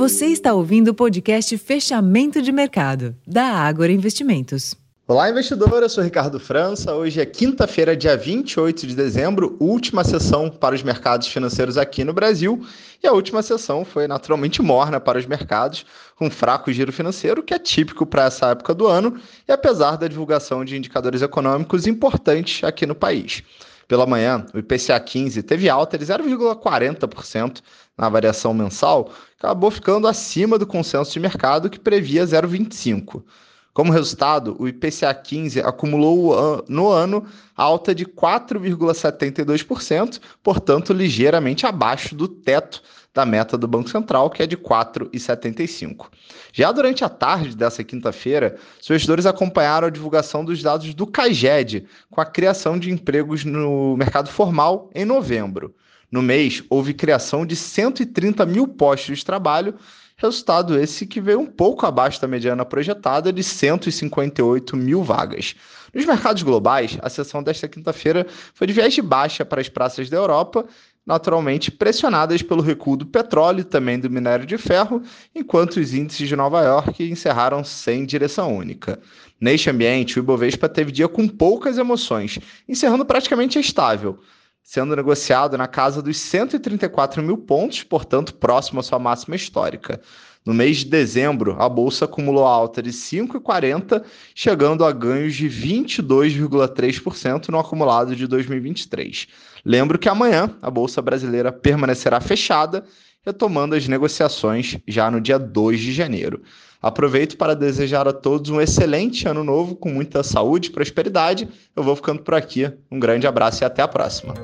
Você está ouvindo o podcast Fechamento de Mercado, da Ágora Investimentos. Olá, investidor. Eu sou Ricardo França. Hoje é quinta-feira, dia 28 de dezembro, última sessão para os mercados financeiros aqui no Brasil. E a última sessão foi naturalmente morna para os mercados, com fraco giro financeiro, que é típico para essa época do ano, e apesar da divulgação de indicadores econômicos importantes aqui no país. Pela manhã, o IPCA 15 teve alta de 0,40% na variação mensal, acabou ficando acima do consenso de mercado que previa 0,25%. Como resultado, o IPCA 15 acumulou no ano alta de 4,72%, portanto, ligeiramente abaixo do teto da meta do Banco Central, que é de 4,75%. Já durante a tarde dessa quinta-feira, os investidores acompanharam a divulgação dos dados do CAGED, com a criação de empregos no mercado formal em novembro. No mês, houve criação de 130 mil postos de trabalho, Resultado esse que veio um pouco abaixo da mediana projetada de 158 mil vagas. Nos mercados globais, a sessão desta quinta-feira foi de viés de baixa para as praças da Europa, naturalmente pressionadas pelo recuo do petróleo e também do minério de ferro, enquanto os índices de Nova York encerraram sem direção única. Neste ambiente, o Ibovespa teve dia com poucas emoções, encerrando praticamente estável sendo negociado na casa dos 134 mil pontos, portanto, próximo à sua máxima histórica. No mês de dezembro, a bolsa acumulou alta de 5,40, chegando a ganhos de 22,3% no acumulado de 2023. Lembro que amanhã a bolsa brasileira permanecerá fechada, retomando as negociações já no dia 2 de janeiro. Aproveito para desejar a todos um excelente ano novo com muita saúde e prosperidade. Eu vou ficando por aqui. Um grande abraço e até a próxima.